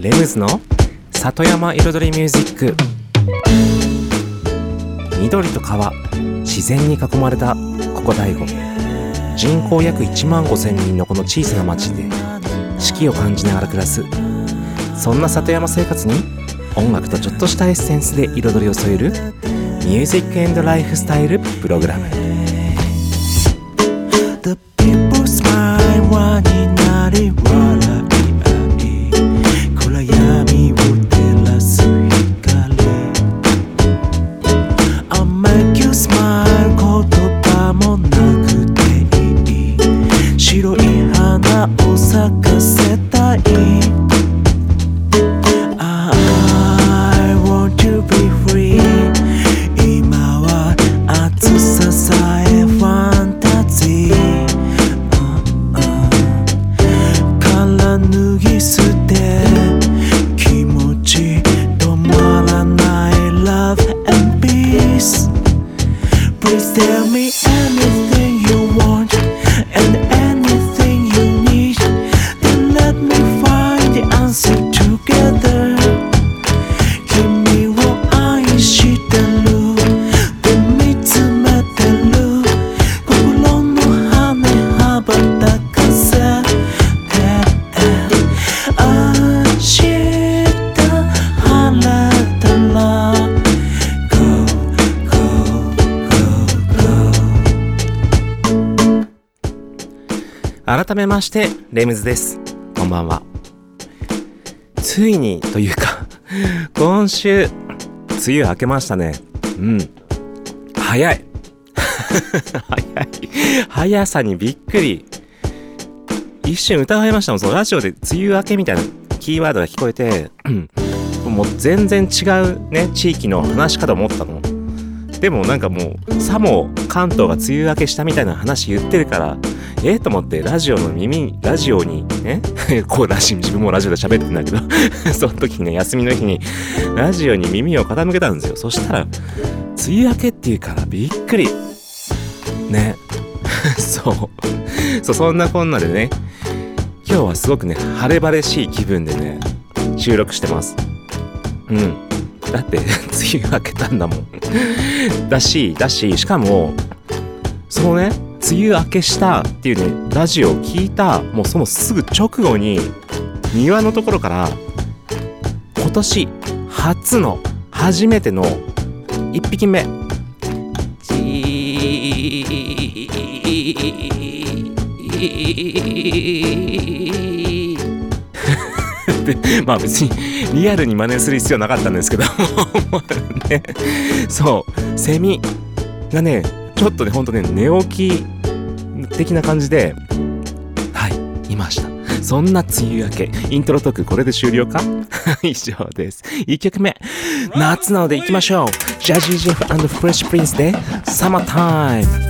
レムズの里山彩りミュージック。緑と川自然に囲まれたここ大悟。人口約1万5千人のこの小さな町で四季を感じながら暮らす。そんな里山生活に音楽とちょっとしたエッセンスで彩りを添えるミュージックライフスタイルプログラム。The people smile 輪になり笑ましてレムズです。こんばんは。ついにというか 今週梅雨明けましたね。うん。早い。早い。速さにびっくり。一瞬疑いましたもん。そのラジオで梅雨明けみたいなキーワードが聞こえてうん。もう全然違うね地域の話かと思ったの。でもなんかもうさも関東が梅雨明けしたみたいな話言ってるからえと思ってラジオの耳ラジオにね こうラジ自分もラジオで喋ってんだけど その時にね休みの日にラジオに耳を傾けたんですよ。そしたら梅雨明けっていうからびっくり。ね。そう。そうそんなこんなでね今日はすごくね晴れ晴れしい気分でね収録してます。うん。だって梅雨明けたんだもん。だしだししかもそのね。梅雨明けしたっていうねラジオを聞いたもうそのすぐ直後に庭のところから今年初の初めての1匹目。で まあ別にリアルに真似する必要なかったんですけど。ね、そう。セミがねちょっとねほんとね寝起き的な感じではいいました。そんな梅雨明け。イントロトークこれで終了か？以上です。1曲目。夏なので行きましょう。ジャジージェフフレッシュプリンスでサマータイム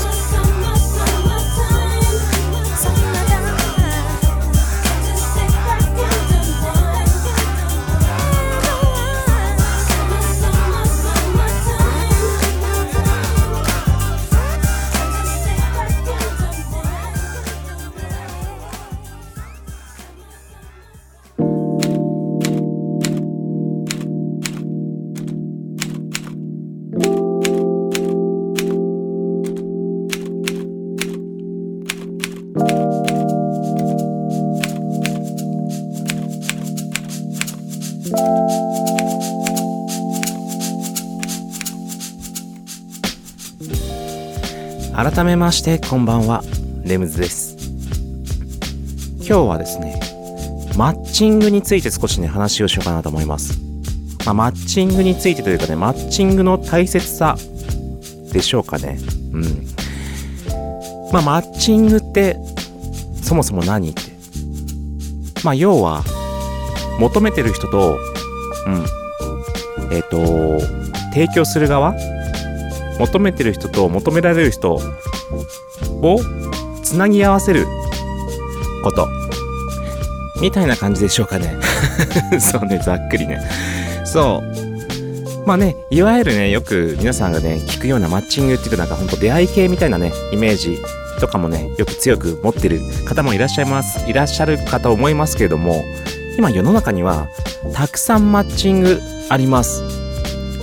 改めましてこんばんは。レムズです。今日はですねマッチングについて少しね話をしようかなと思います、まあ、マッチングについてというかねマッチングの大切さでしょうかね。うん。まあマッチングってそもそも何って。まあ要は求めてる人とうん。えっ、と提供する側？求めてる人と求められる人をつなぎ合わせること。みたいな感じでしょうかね。そうねざっくりね。そう。まあねいわゆるねよく皆さんがね聞くようなマッチングっていうとなんかほんと出会い系みたいなねイメージとかもねよく強く持ってる方もいらっしゃいます。いらっしゃるかと思いますけれども今世の中にはたくさんマッチングあります。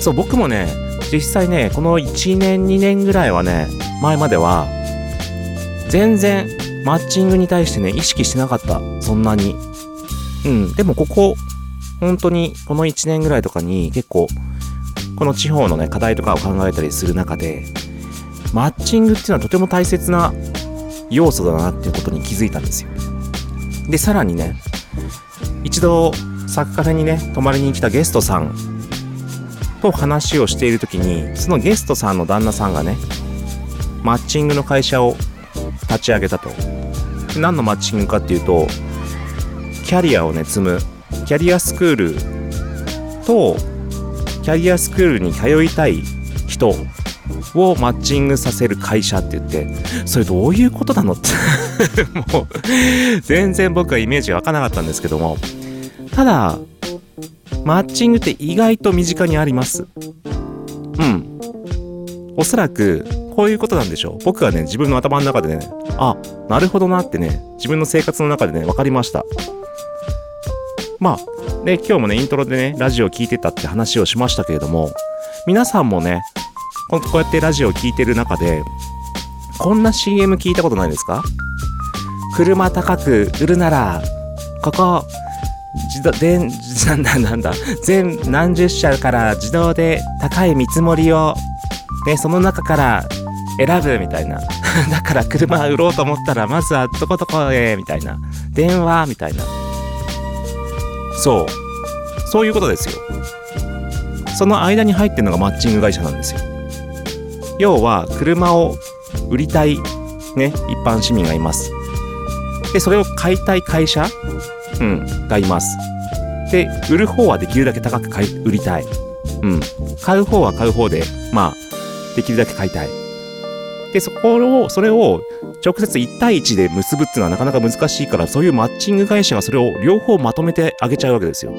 そう僕もね実際ねこの1年2年ぐらいはね前までは全然マッチングに対してね意識してなかった。そんなに。うん。でもここ本当にこの1年ぐらいとかに結構この地方のね課題とかを考えたりする中でマッチングっていうのはとても大切な要素だなっていうことに気づいたんですよ。でさらにね一度サッカフェにね泊まりに来たゲストさんと話をしている時にそのゲストさんの旦那さんがねマッチングの会社を立ち上げたと何のマッチングかっていうとキャリアをね積むキャリアスクールとキャリアスクールに通いたい人をマッチングさせる会社って言ってそれどういうことなのって もう全然僕はイメージ湧かなかったんですけどもただマッチングって意外と身近にあります。うん。おそらく、こういうことなんでしょう。僕がね、自分の頭の中でね、あ、なるほどなってね、自分の生活の中でね、分かりました。まあ、で、今日もね、イントロでね、ラジオを聞いてたって話をしましたけれども、皆さんもね、こうやってラジオを聞いてる中で、こんな CM 聞いたことないですか？車高く売るならここ自動でなんだなんだ全何十社から自動で高い見積もりをねその中から選ぶみたいな。だから車売ろうと思ったらまずはどこどこへみたいな。電話みたいな。そう。そういうことですよ。その間に入ってるのがマッチング会社なんですよ。要は車を売りたいね一般市民がいます。でそれを買いたい会社うんがいます。で売る方はできるだけ高く買い売りたい。うん。買う方は買う方でまあできるだけ買いたい。でそこをそれを直接1対1で結ぶっていうのはなかなか難しいからそういうマッチング会社がそれを両方まとめてあげちゃうわけですよ。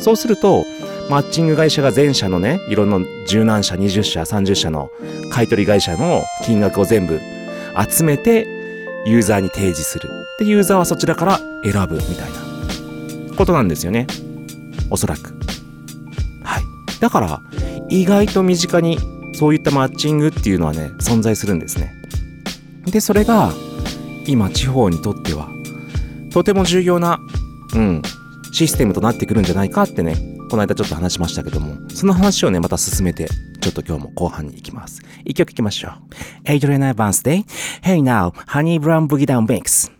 そうするとマッチング会社が全社のねいろんな十何社20社30社の買取会社の金額を全部集めてユーザーに提示する。でユーザーはそちらから選ぶみたいな。ことなんですよね。おそらく。はい。だから意外と身近にそういったマッチングっていうのはね存在するんですね。でそれが今地方にとってはとても重要なうんシステムとなってくるんじゃないかってねこの間ちょっと話しましたけどもその話をねまた進めてちょっと今日も後半に行きます。一曲いきましょう。エイドリアン・アバンスで Hey Now Honey Brown Boogie Down Mix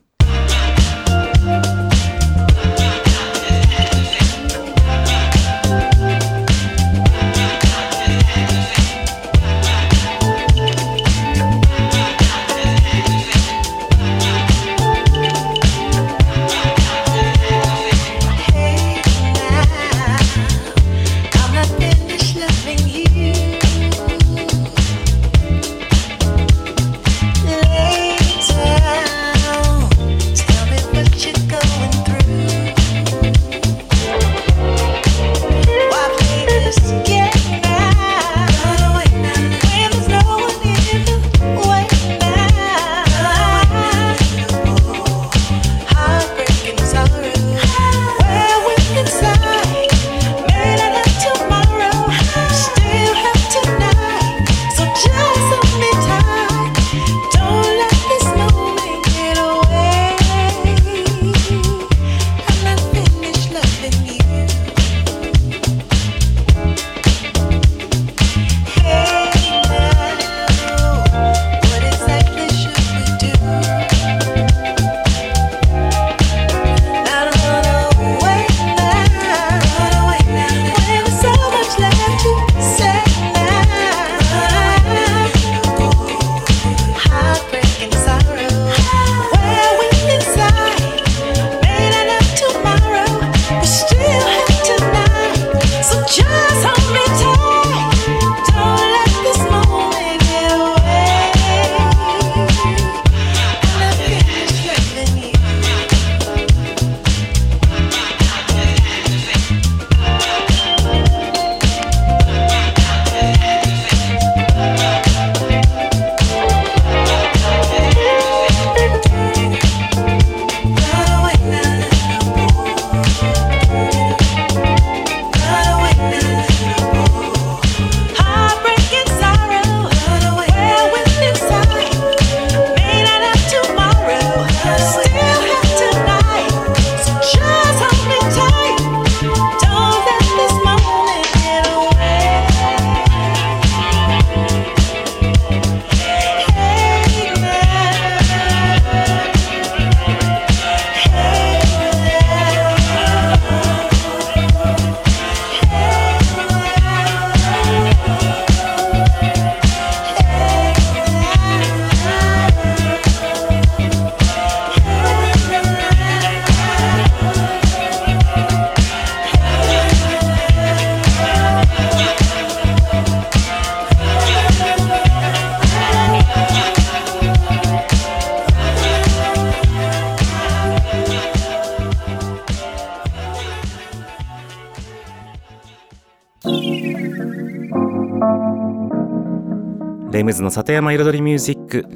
の里山彩りミュージック。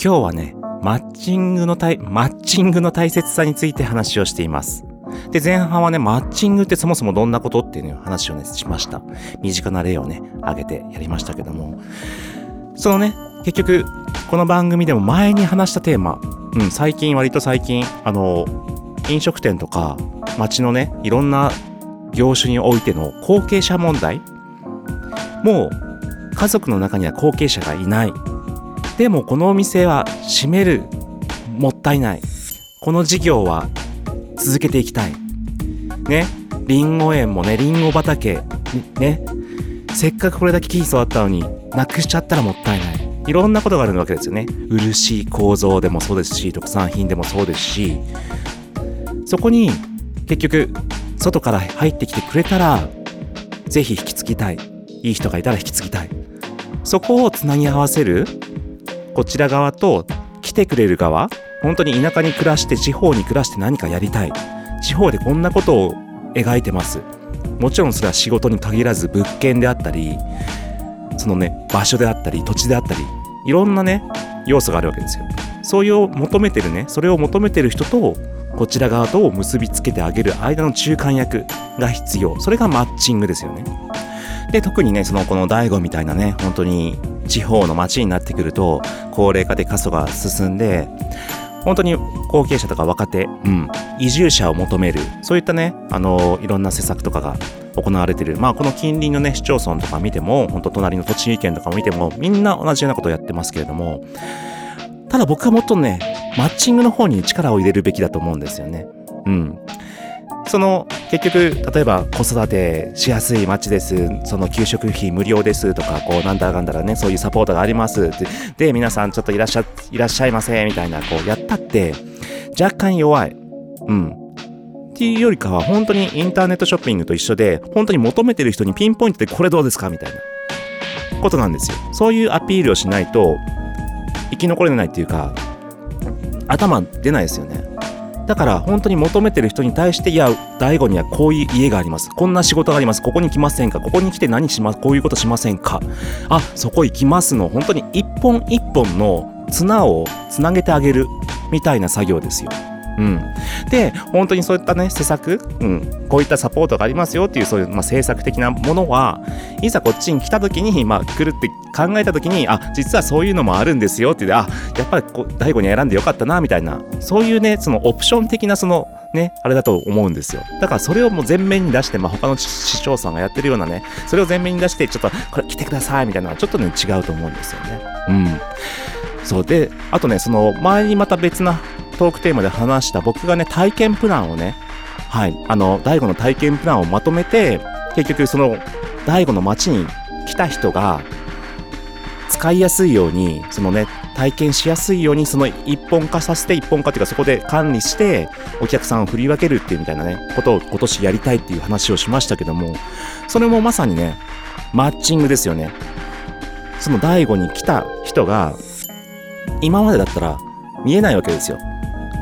今日はねマッチングの大マッチングの大切さについて話をしています。で前半はねマッチングってそもそもどんなことっていう話をねしました。身近な例をね挙げてやりましたけども。そのね結局この番組でも前に話したテーマ、うん、最近割と最近あの飲食店とか街のねいろんな業種においての後継者問題もう家族の中には後継者がいない。でもこのお店は閉める。もったいない。この事業は続けていきたい。ね。りんご園もねりんご畑。ね。せっかくこれだけ木育ったのになくしちゃったらもったいない。いろんなことがあるわけですよね。漆構造でもそうですし特産品でもそうですし。そこに結局外から入ってきてくれたらぜひ引き継ぎたい。いい人がいたら引き継ぎたい。そこをつなぎ合わせる？こちら側と来てくれる側？本当に田舎に暮らして地方に暮らして何かやりたい？地方でこんなことを描いてます？もちろんそれは仕事に限らず物件であったりそのね場所であったり土地であったりいろんなね要素があるわけですよ。そういう求めてるねそれを求めてる人とこちら側とを結びつけてあげる間の中間役が必要。それがマッチングですよね。で特にねそのこの大悟みたいなね本当に地方の町になってくると高齢化で過疎が進んで本当に後継者とか若手、うん、移住者を求めるそういったねあのいろんな施策とかが行われてる。まあこの近隣のね市町村とか見ても本当隣の栃木県とか見てもみんな同じようなことをやってますけれどもただ僕はもっとねマッチングの方に力を入れるべきだと思うんですよね。うん。その結局例えば子育てしやすい町です。その給食費無料ですとかこうなんだかんだらねそういうサポートがあります。ってで皆さんちょっといらっしゃいらっしゃいませみたいなこうやったって若干弱い。うん。っていうよりかは本当にインターネットショッピングと一緒で本当に求めてる人にピンポイントでこれどうですかみたいな。ことなんですよ。そういうアピールをしないと生き残れないっていうか頭出ないですよね。だから本当に求めてる人に対して、いや、大悟にはこういう家があります。こんな仕事があります。ここに来ませんか？ここに来て何します？こういうことしませんか？あ、そこ行きますの。本当に一本一本の綱をつなげてあげるみたいな作業ですよ。うん。で、本当にそういったね、施策、うん、こういったサポートがありますよっていう、そういう、まあ、政策的なものは、いざこっちに来た時に、まあ、来るって考えた時に、あ、実はそういうのもあるんですよって言って、あ、やっぱりこう、大悟に選んでよかったな、みたいな、そういうね、そのオプション的な、その、ね、あれだと思うんですよ。だからそれをもう前面に出して、まあ、他の市町村がやってるようなね、それを前面に出して、ちょっと、これ来てください、みたいなのは、ちょっとね、違うと思うんですよね。うん。そうで、あとね、その前にまた別なトークテーマで話した僕がね、体験プランをね、はい、あの、大悟の体験プランをまとめて、結局その、大悟の街に来た人が、使いやすいように、そのね、体験しやすいように、その一本化させて、一本化っていうかそこで管理して、お客さんを振り分けるっていうみたいなね、ことを今年やりたいっていう話をしましたけども、それもまさにね、マッチングですよね。その大悟に来た人が、今までだったら見えないわけですよ。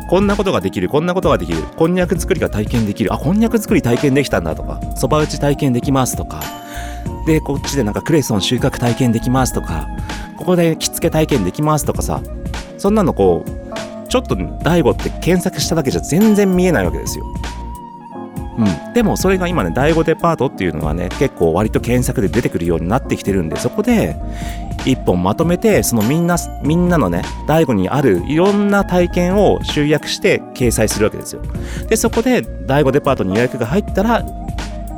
こんなことができる、こんなことができる、こんにゃく作りが体験できる、あ、こんにゃく作り体験できたんだとか、そば打ち体験できますとか、で、こっちでなんかクレソン収穫体験できますとか、ここで着付け体験できますとかさ、そんなのこう、ちょっと DAIGO って検索しただけじゃ全然見えないわけですよ。うん。でもそれが今ね、第5デパートっていうのがね、結構割と検索で出てくるようになってきてるんで、そこで一本まとめて、そのみんな、みんなのね、第5にあるいろんな体験を集約して掲載するわけですよ。で、そこで第5デパートに予約が入ったら、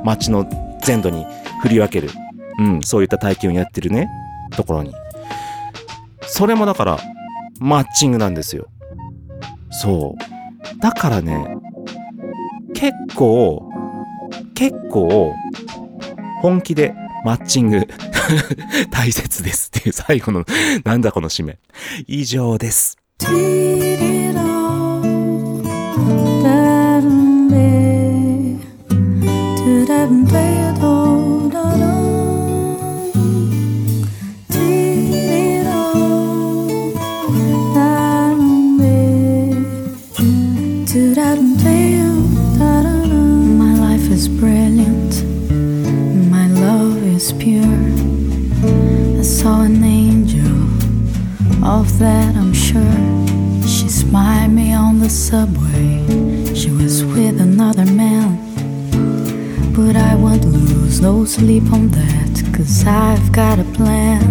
街の全土に振り分ける。うん、そういった体験をやってるね、ところに。それもだから、マッチングなんですよ。そう。だからね、構、結構、本気でマッチング 大切ですっていう最後の、なんだこの締め。以上です。Sleep on that, cause I've got a plan.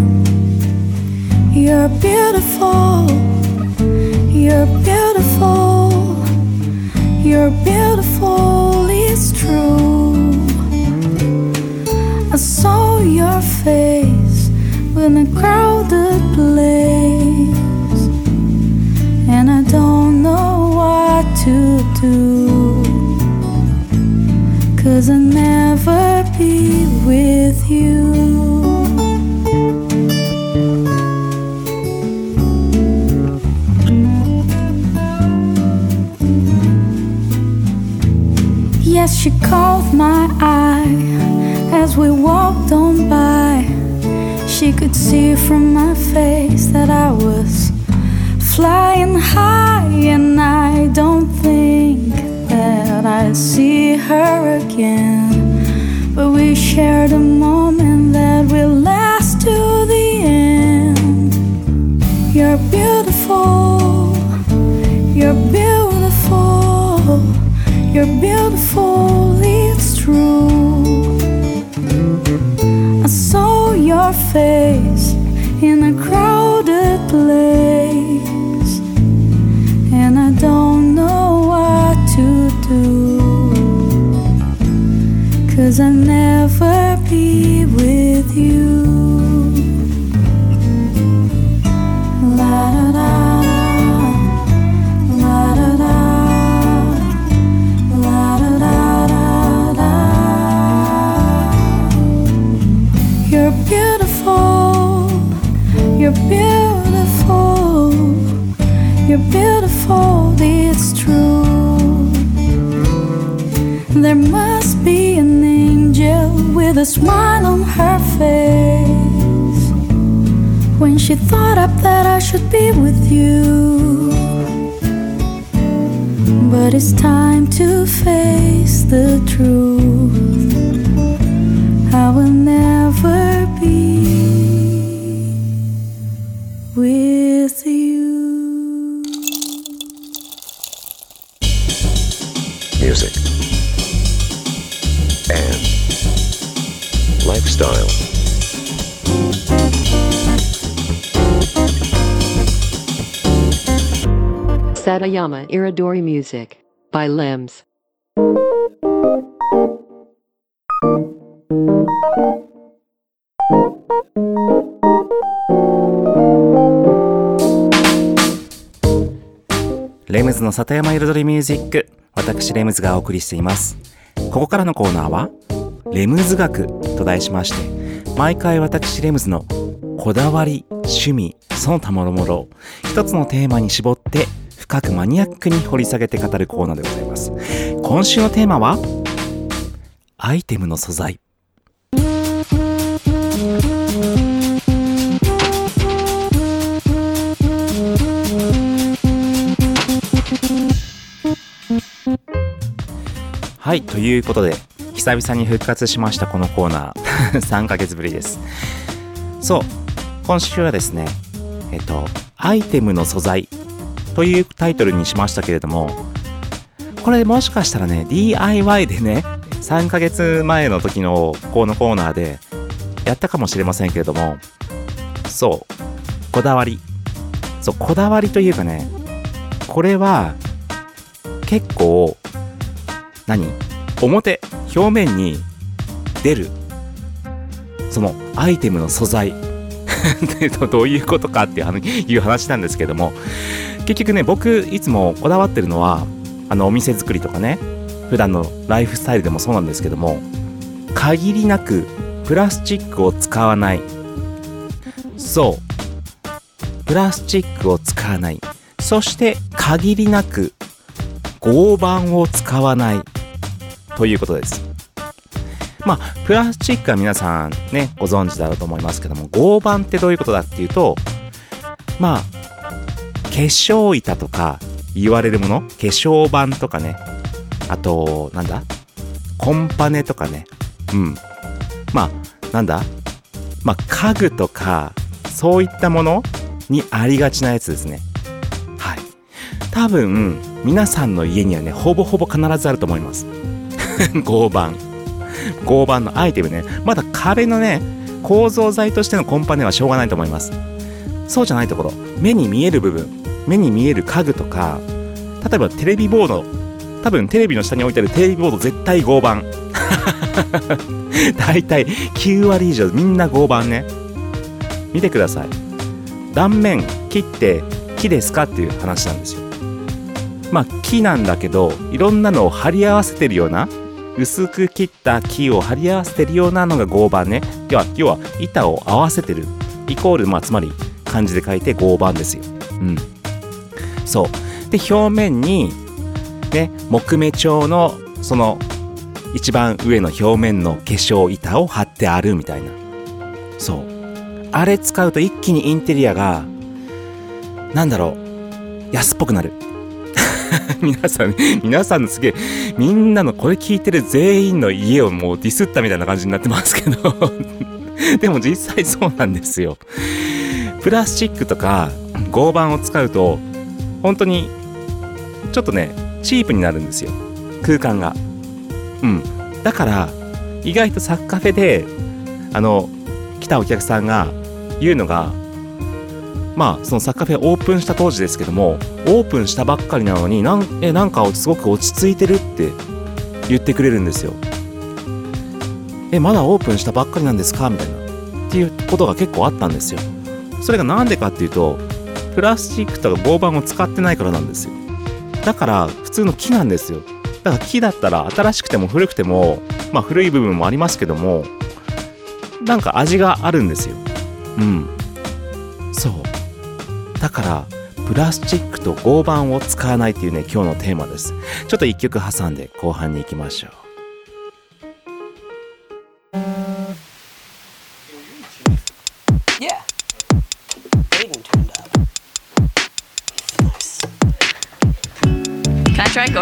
You're beautiful. You're beautiful. You're beautiful. It's true. I saw your face in a crowded place, and I don't know what to do. Cause I'll never with you. Yes, she caught my eye as we walked on by. She could see from my face that I was flying high, and I don't think that I'll see her again. But we shared a moment that will last to the end. You're beautiful, you're beautiful, you're beautiful, it's true. I saw your face in a crowded place, Cause I'll never a smile on her face when she thought up that I should be with you. But it's time to face the truth. I will never lifestyle. Satayama Iridori Music by Limbs. レムズの里山彩りミュージック私レムズがお送りしていますここからのコーナーはレムズ学と題しまして毎回私レムズのこだわり趣味その他もろもろ一つのテーマに絞って深くマニアックに掘り下げて語るコーナーでございます。今週のテーマはアイテムの素材。はい、ということで、久々に復活しましたこのコーナー。3ヶ月ぶりです。そう、今週はですね、えっと、アイテムの素材というタイトルにしましたけれども、これもしかしたらね、DIY でね、3ヶ月前の時のこのコーナーでやったかもしれませんけれども、そう、こだわり。そう、こだわりというかね、これは結構何？表表面に出る。そのアイテムの素材。どういうことかっていう話なんですけども。結局ね僕いつもこだわってるのはあのお店作りとかね。普段のライフスタイルでもそうなんですけども。限りなくプラスチックを使わない。そう。プラスチックを使わない。そして限りなく合板を使わない。ということです。まあ、プラスチックは皆さんね、ご存知だろうと思いますけども、合板ってどういうことだっていうと、まあ、化粧板とか言われるもの、化粧板とかね、あと、なんだ？コンパネとかね、うん。まあ、なんだ？まあ、家具とか、そういったものにありがちなやつですね。はい。多分、皆さんの家にはね、ほぼほぼ必ずあると思います。合板。合板のアイテムね。まだ壁のね、構造材としてのコンパネはしょうがないと思います。そうじゃないところ。目に見える部分。目に見える家具とか。例えばテレビボード。多分テレビの下に置いてあるテレビボード絶対合板。大体9割以上みんな合板ね。見てください。断面切って木ですかっていう話なんですよ。まあ木なんだけどいろんなのを貼り合わせてるような薄く切った木を貼り合わせてるようなのが合板ね。要は要は板を合わせてる。イコールまあつまり漢字で書いて合板ですよ。うん。そう。で表面にね木目調のその一番上の表面の化粧板を貼ってあるみたいな。そう。あれ使うと一気にインテリアがなんだろう。安っぽくなる。皆さん皆さんのすげえみんなのこれ聞いてる全員の家をもうディスったみたいな感じになってますけど。でも実際そうなんですよ。プラスチックとか合板を使うと本当にちょっとねチープになるんですよ。空間が。うん。だから意外とサッカフェであの来たお客さんが言うのがまあそのサッカーフェアオープンした当時ですけどもオープンしたばっかりなのになんえなんかすごく落ち着いてるって言ってくれるんですよ。えまだオープンしたばっかりなんですか？みたいなっていうことが結構あったんですよ。それがなんでかっていうとプラスチックとか合板を使ってないからなんですよ。だから普通の木なんですよ。だから木だったら新しくても古くてもまあ古い部分もありますけどもなんか味があるんですよ。うん。そう。だからプラスチックと合板を使わないっていうね今日のテーマです。ちょっと1曲挟んで後半に行きましょう。Can I try?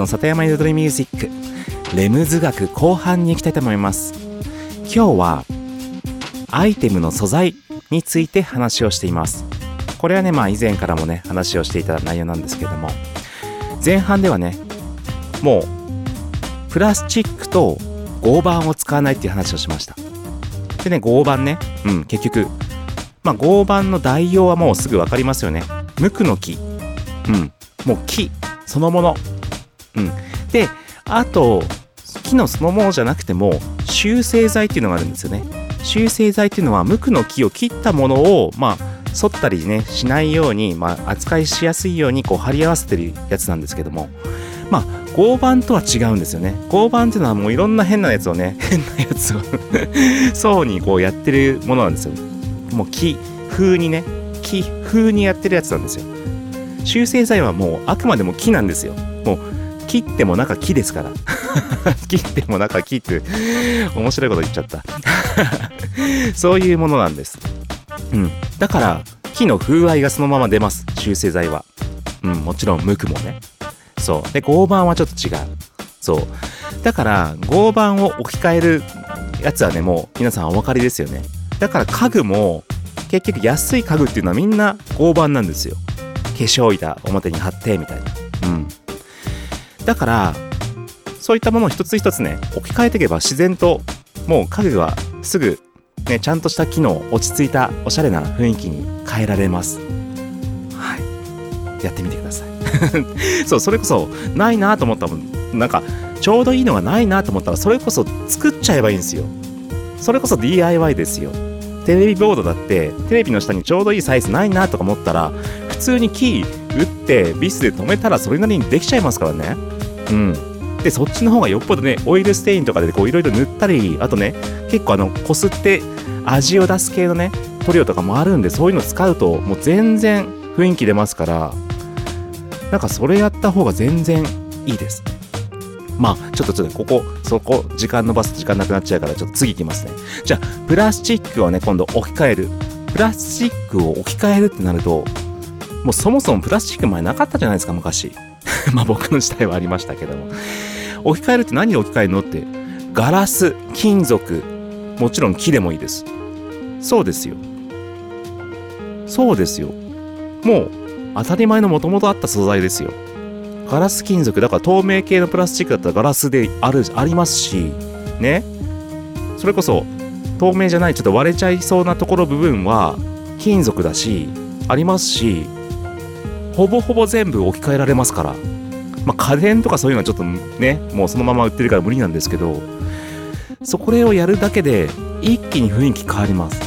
の里山彩りミュージック。レムズ学後半に行きたいと思います。今日はアイテムの素材について話をしています。これはねまあ以前からもね話をしていた内容なんですけども。前半ではねもうプラスチックと合板を使わないっていう話をしました。でね合板ねうん結局まあ合板の代用はもうすぐ分かりますよね。無垢の木。うん。もう木そのもの。うん、であと木のそのものじゃなくても修正剤っていうのがあるんですよね。修正剤っていうのは無垢の木を切ったものをまあ反ったりねしないように、まあ、扱いしやすいようにこう貼り合わせてるやつなんですけども。まあ合板とは違うんですよね。合板っていうのはもういろんな変なやつをね 変なやつを 層にこうやってるものなんですよ。もう木風にね木風にやってるやつなんですよ。修正剤はもうあくまでも木なんですよ。もう切っても中木ですから。切っても中木って面白いこと言っちゃった。そういうものなんです。うん。だから木の風合いがそのまま出ます。修正剤は。うんもちろん無垢もね。そう。で合板はちょっと違う。そう。だから合板を置き換えるやつはねもう皆さんお分かりですよね。だから家具も結局安い家具っていうのはみんな合板なんですよ。化粧板表に貼ってみたいな。うん。だからそういったものを一つ一つね置き換えていけば自然ともう家具はすぐねちゃんとした機能落ち着いたおしゃれな雰囲気に変えられます。はい。やってみてください。そうそれこそないなと思ったもん。なんかちょうどいいのがないなと思ったらそれこそ作っちゃえばいいんですよ。それこそ DIY ですよ。テレビボードだってテレビの下にちょうどいいサイズないなとか思ったら通にキー打ってビスで止めたらそれなりにできちゃいますからね。うん。でそっちの方がよっぽどねオイルステインとかでこういろいろ塗ったりあとね結構あのこすって味を出す系のね塗料とかもあるんでそういうの使うともう全然雰囲気出ますからなんかそれやった方が全然いいです。まあちょっとちょっとここそこ時間伸ばす時間なくなっちゃうからちょっと次いきますね。じゃあプラスチックをね今度置き換える。プラスチックを置き換えるってなるともうそもそもプラスチック前なかったじゃないですか昔。まあ僕の時代はありましたけども。置き換えるって何で置き換えるのってガラス金属もちろん木でもいいです。そうですよ。そうですよ。もう当たり前のもともとあった素材ですよ。ガラス金属だから透明系のプラスチックだったらガラスであるありますしね。それこそ透明じゃないちょっと割れちゃいそうなところ部分は金属だしありますしほぼほぼ全部置き換えられますから。まあ家電とかそういうのはちょっとねもうそのまま売ってるから無理なんですけどそこれをやるだけで一気に雰囲気変わります。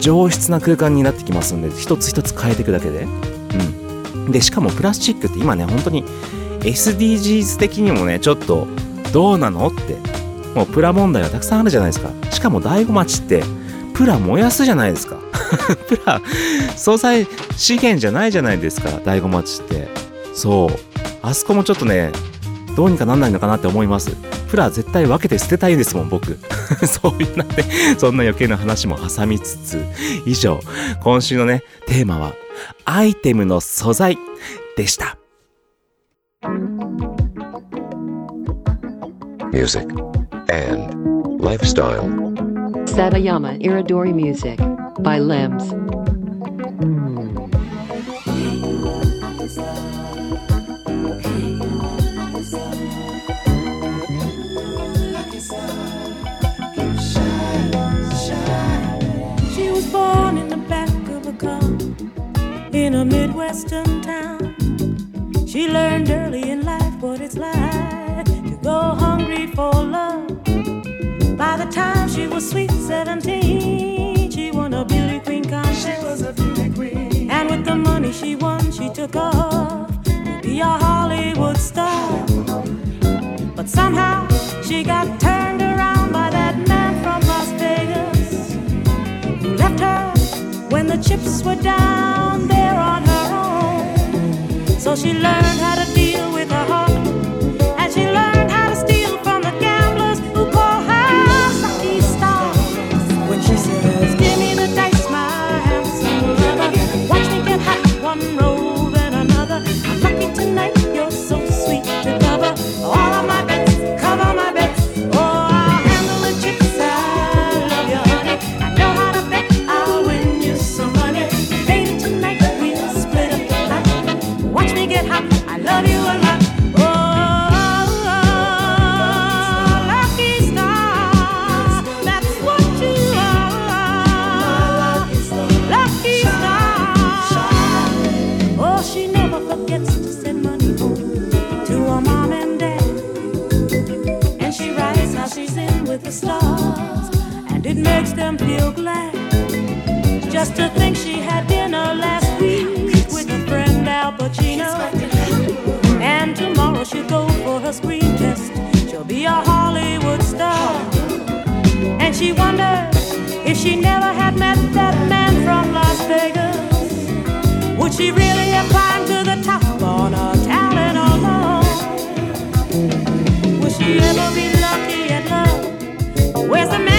上質な空間になってきますんで一つ一つ変えていくだけで。うん。でしかもプラスチックって今ね本当に SDGs 的にもねちょっとどうなのって。もうプラ問題はたくさんあるじゃないですか。しかも醍醐町ってプラ燃やすじゃないですか。プラ総菜資源じゃないじゃないですか醍醐町って。そう。あそこもちょっとねどうにかなんないのかなって思います。プラ絶対分けて捨てたいですもん僕。そういうなんでそんな余計な話も挟みつつ。以上。今週のねテーマはアイテムの素材でした。Music, and lifestyle. Satayama Iridori Music by Limbs. Chips were down there on her own. So she learned how to Just to think she had dinner last week with a friend Al Pacino. And tomorrow she'll go for her screen test. She'll be a Hollywood star. And she wonders if she never had met that man from Las Vegas. Would she really have climbed to the top on her talent alone? she ever be lucky at love? Where's the man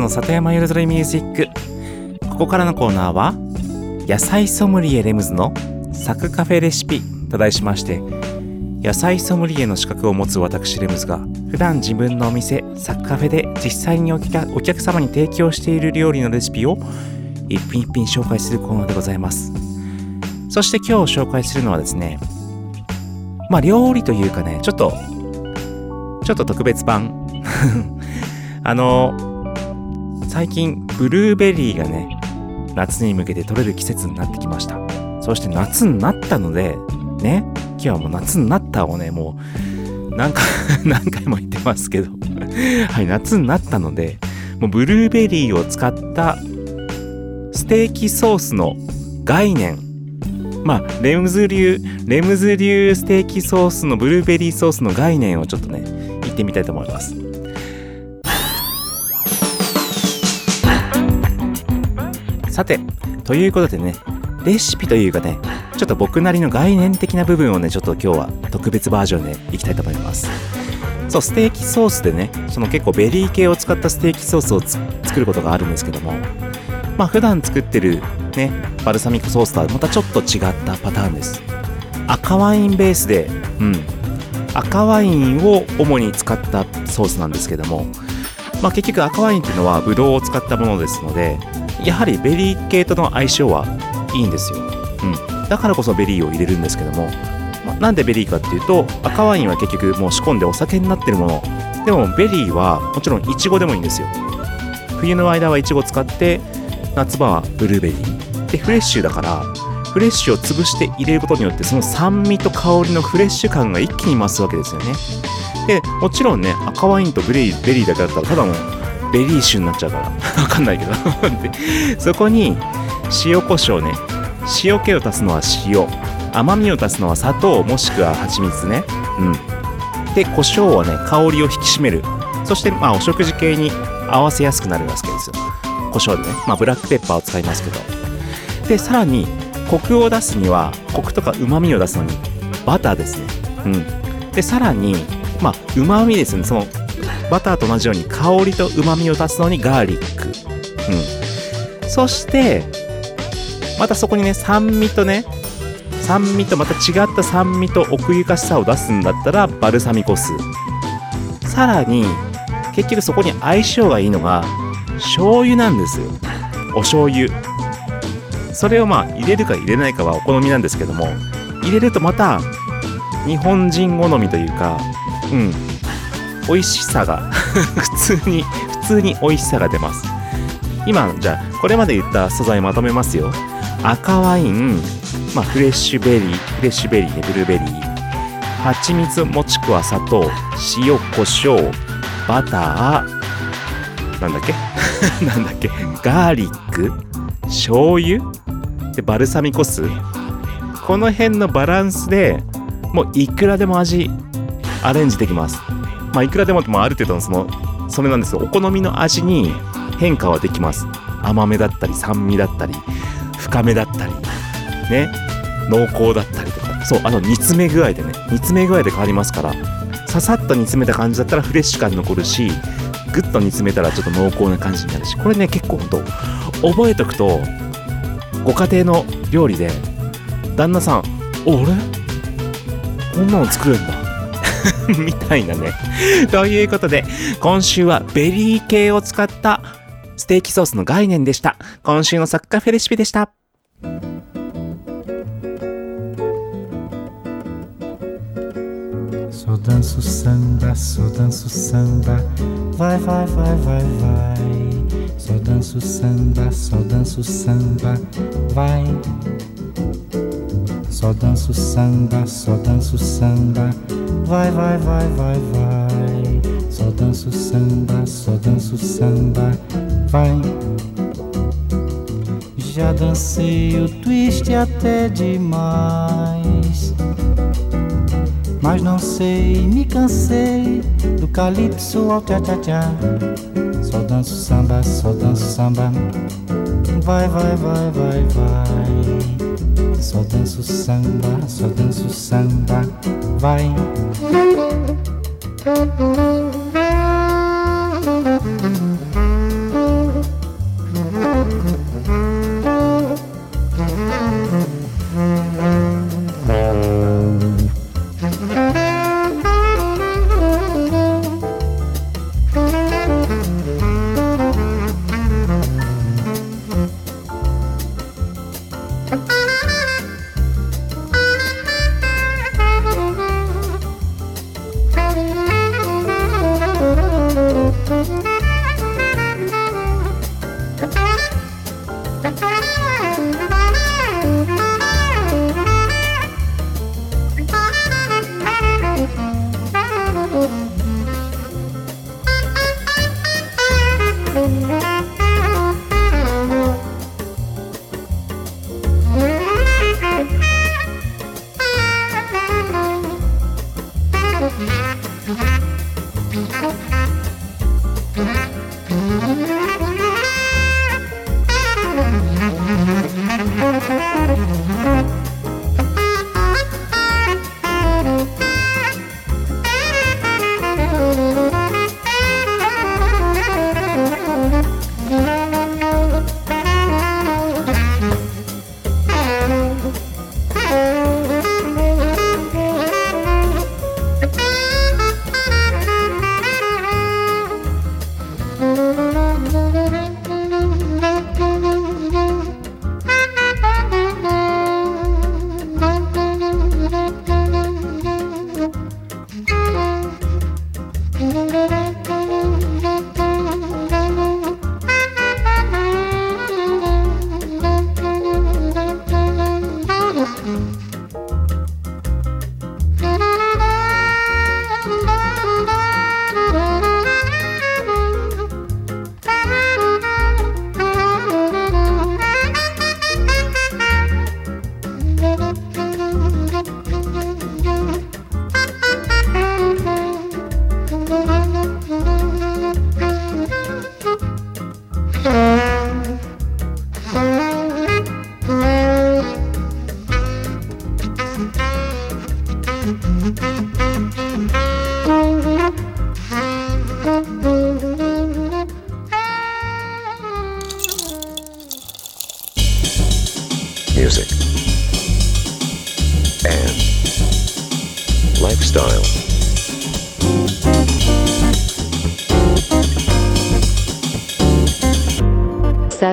の里山彩りミュージック。ここからのコーナーは野菜ソムリエレムズのサクカフェレシピと題しまして野菜ソムリエの資格を持つ私レムズが普段自分のお店サクカフェで実際にお客お客様に提供している料理のレシピを一品一品紹介するコーナーでございます。そして今日紹介するのはですねまあ料理というかねちょっとちょっと特別版。あの最近ブルーベリーがね夏に向けて取れる季節になってきました。そして夏になったのでね今日はもう夏になったをねもう何回 何回も言ってますけど。はい夏になったのでもうブルーベリーを使ったステーキソースの概念。まあレムズ流レムズ流ステーキソースのブルーベリーソースの概念をちょっとね言ってみたいと思います。さて、ということでね、レシピというかね、ちょっと僕なりの概念的な部分をね、ちょっと今日は特別バージョンでいきたいと思います。そう、ステーキソースでね、その結構ベリー系を使ったステーキソースを作ることがあるんですけども、まあ普段作ってるね、バルサミコソースとはまたちょっと違ったパターンです。赤ワインベースで、うん、赤ワインを主に使ったソースなんですけども、まあ、結局赤ワインっていうのはブドウを使ったものですのでやはりベリー系との相性はいいんですよ、うん、だからこそベリーを入れるんですけども、まあなんでベリーかっていうと赤ワインは結局もう仕込んでお酒になってるもの。でもベリーはもちろんイチゴでもいいんですよ。冬の間はイチゴ使って夏場はブルーベリー。でフレッシュだからフレッシュを潰して入れることによってその酸味と香りのフレッシュ感が一気に増すわけですよね。でもちろんね赤ワインとベリーベリーだけだったらただのベリー酒になっちゃうから。わかんないけど。そこに塩コショウね。塩気を足すのは塩。甘みを足すのは砂糖もしくは蜂蜜ね。うん。で胡椒はね香りを引き締める。そしてまあお食事系に合わせやすくなるわけですよ。胡椒でね。まあブラックペッパーを使いますけど。でさらにコクを出すにはコクとかうまみを出すのにバターですね。うん。でさらにまあうまみですね。そのバターと同じように香りとうまみを足すのにガーリック。うん。そしてまたそこにね酸味とね酸味とまた違った酸味と奥ゆかしさを出すんだったらバルサミコ酢。さらに結局そこに相性がいいのが醤油なんですよ。お醤油。それをまあ入れるか入れないかはお好みなんですけども入れるとまた日本人好みというかうん。美味しさが 普通に普通に美味しさが出ます。今じゃあこれまで言った素材まとめますよ。赤ワイン、まあ、フレッシュベリーフレッシュベリーねブルーベリー。蜂蜜もしくは砂糖塩コショウバターなんだっけ？なんだっけ？ガーリック醤油？でバルサミコ酢？この辺のバランスでもういくらでも味アレンジできます。まあいくらでももある程度のそのそれなんですよ。お好みの味に変化はできます。甘めだったり酸味だったり深めだったりね。濃厚だったりとか。そうあと煮詰め具合でね。煮詰め具合で変わりますからささっと煮詰めた感じだったらフレッシュ感残るしぐっと煮詰めたらちょっと濃厚な感じになるし。これね結構ほんと覚えとくとご家庭の料理で旦那さん「お俺こんなの作れるんだ」みたいなねということで今週はベリー系を使ったステーキソースの概念でした今週のサッカフェレシピでした Só danço samba, só danço samba, vai, vai, vai, vai, vai. Só danço samba, só danço samba, vai. Só danço samba, só danço samba, vai, vai, vai, vai, vai. Só danço samba, só danço samba, vai. Já dancei o twist até demais. Mas não sei, me cansei do calypso ao tchá-tchá-tchá. Só danço samba, só danço samba. Vai, vai, vai, vai, vai. Só danço samba, só danço samba. Vai.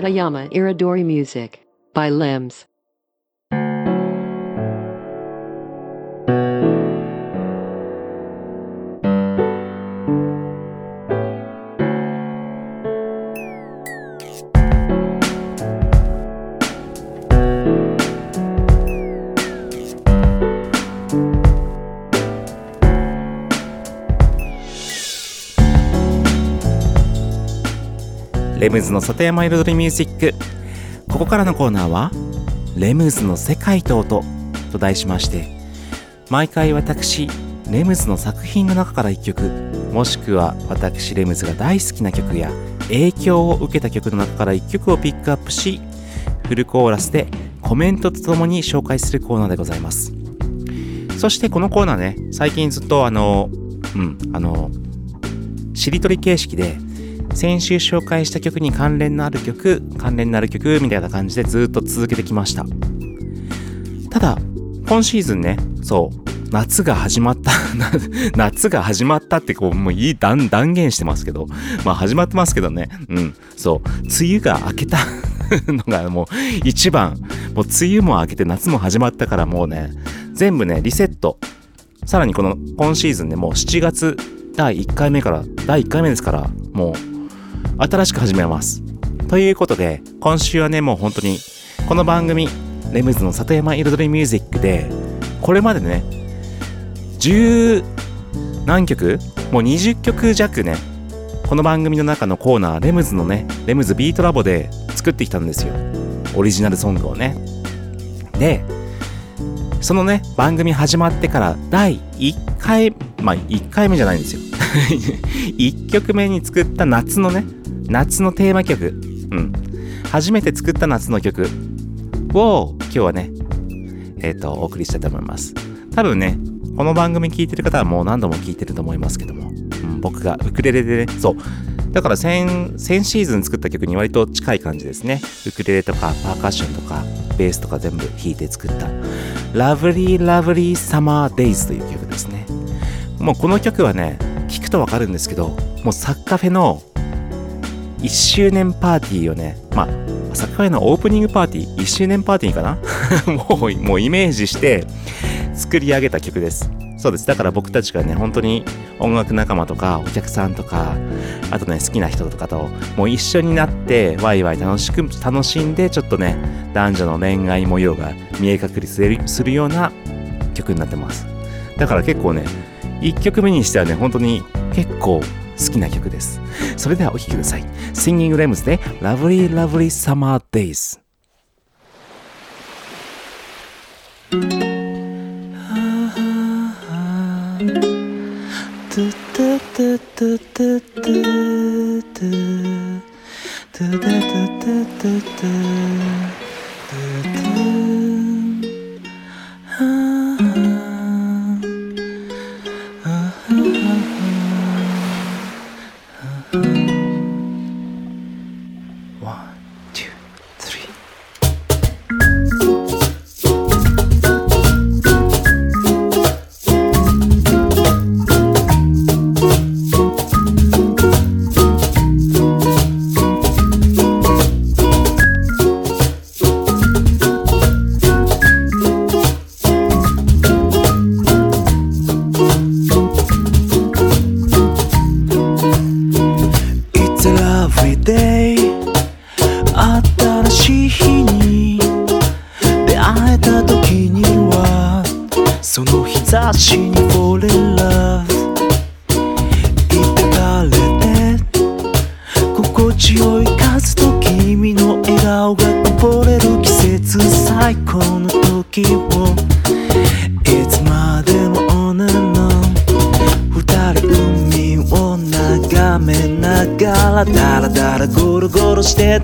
Satayama Iridori Music by Limbs. レムズの里山彩りミュージック。ここからのコーナーは「レムズの世界と音」と題しまして毎回私レムズの作品の中から一曲もしくは私レムズが大好きな曲や影響を受けた曲の中から1曲をピックアップしフルコーラスでコメントとともに紹介するコーナーでございます。そしてこのコーナーね最近ずっとあのうんあのしりとり形式で先週紹介した曲に関連のある曲関連のある曲みたいな感じでずっと続けてきました。ただ今シーズンねそう夏が始まった 夏が始まったってこうもういい断断言してますけどまあ始まってますけどね。うんそう梅雨が明けた のがもう一番もう梅雨も明けて夏も始まったからもうね全部ねリセット。さらにこの今シーズンねもう7月第1回目から第1回目ですからもう新しく始めます。ということで今週はねもう本当にこの番組レムズの里山彩りミュージックでこれまでね10何曲もう20曲弱ねこの番組の中のコーナーレムズのねレムズビートラボで作ってきたんですよ。オリジナルソングをね。でそのね番組始まってから第1回まあ1回目じゃないんですよ。1曲目に作った夏のね夏のテーマ曲。うん。初めて作った夏の曲。を今日はねえっ、とお送りしたいと思います。多分ねこの番組聞いてる方はもう何度も聞いてると思いますけども、うん、僕がウクレレでね。そう。だから先先シーズン作った曲に割と近い感じですね。ウクレレとかパーカッションとかベースとか全部弾いて作った「Lovely Lovely Summer Days」という曲ですね。もうこの曲はね聞くとわかるんですけどもうサッカフェの1周年パーティーをねまあサッカフェのオープニングパーティー1周年パーティーかな？もうもうイメージして作り上げた曲です。そうです。だから僕たちがね本当に音楽仲間とかお客さんとかあとね好きな人とかともう一緒になってワイワイ楽しく楽しんでちょっとね男女の恋愛模様が見え隠れするするような曲になってます。だから結構ね1曲目にしてはね本当に結構好きな曲ですそれではお聴きください Singing Rems で Lovely Lovely Summer Days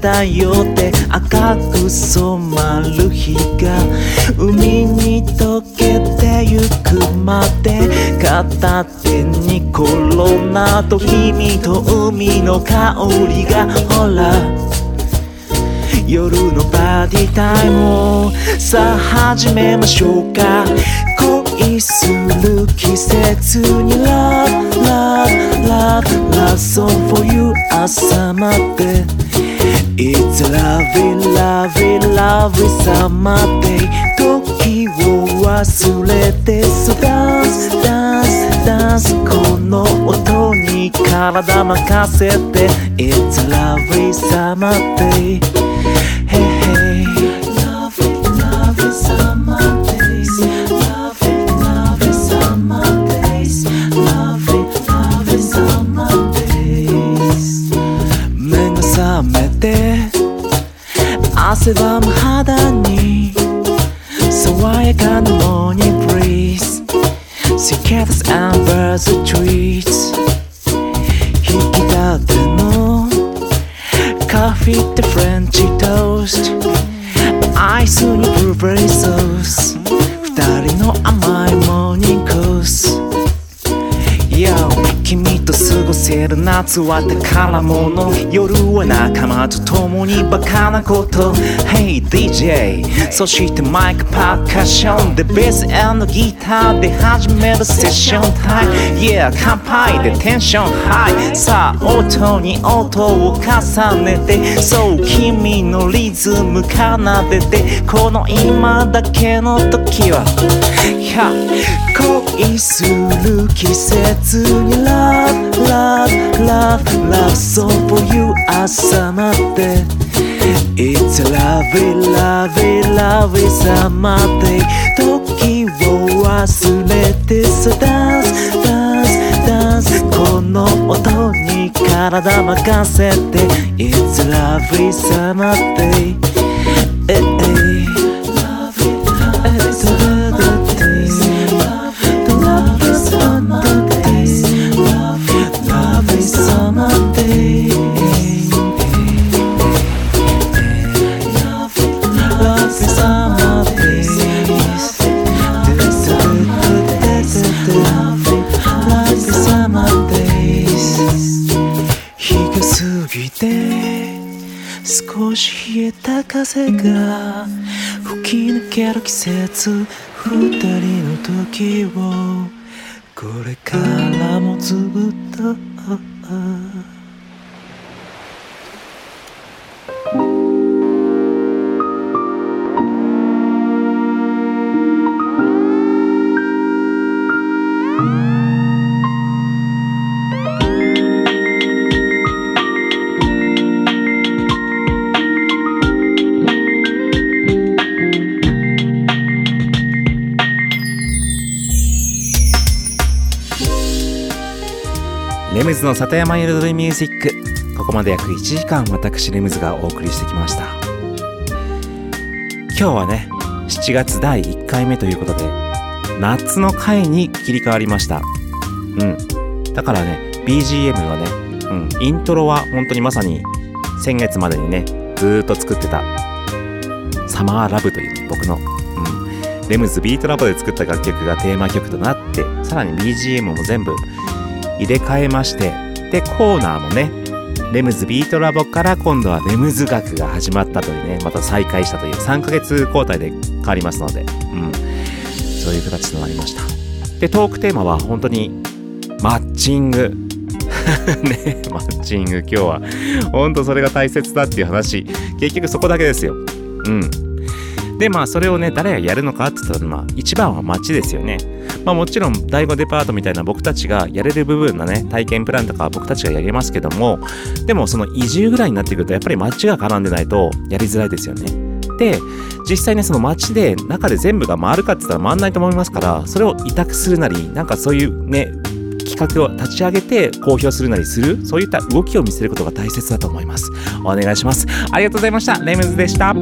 ロしてたよって赤く染まる日が海に溶けてゆくまで片手にコロナと君と海の香りがほら。夜のパーティータイムをさあ始めましょうか。恋する季節に Love, love, love, love song for you 朝まで。It's a lovely, lovely, lovely summer day 時を忘れて So dance, dance, dance この音に体任せて It's a lovely summer day 汗ばむ肌に爽やかなモーニングブリーズ Cicadas and birds of trees ラテのカフェってる夏は宝物夜は仲間と共にバカなこと。Hey DJ そしてマイクパーカッション。でベースギターで始めるセッション。タイム Yeah 乾杯でテンション。ハイさあ音に音を重ねて。そう君のリズム奏でて。この今だけの時は。Yeah 恋する季節に Love, love, love, love So for you 朝まで It's a lovely, lovely, lovely summer day 時を忘れてさ Dance, dance, dance この音に体任せて It's a lovely summer day 風が吹き抜ける季節二人の時をこれからもずっと。ズの里山彩りミュージック。ここまで約1時間私レムズがお送りしてきました。今日はね7月第1回目ということで夏の回に切り替わりました。うん。だからね BGM はね、うん、イントロは本当にまさに先月までにねずっと作ってた。サマーラブという僕の、うん、レムズビートラボで作った楽曲がテーマ曲となってさらに BGM も全部入れ替えましてでコーナーもねレムズビートラボから今度はレムズ学が始まったというねまた再開したという3ヶ月交代で変わりますので、うん、そういう形となりました。でトークテーマは本当にマッチング。ねマッチング今日は。本当それが大切だっていう話。結局そこだけですよ。うん。でまあそれをね誰がやるのかって言ったらまあ一番は街ですよね。まあもちろん第5デパートみたいな僕たちがやれる部分のね体験プランとかは僕たちがやりますけどもでもその移住ぐらいになってくるとやっぱり街が絡んでないとやりづらいですよね。で実際ねその街で中で全部が回るかって言ったら回んないと思いますからそれを委託するなりなんかそういうね企画を立ち上げて公表するなりするそういった動きを見せることが大切だと思います。お願いします。ありがとうございました。レムズでした。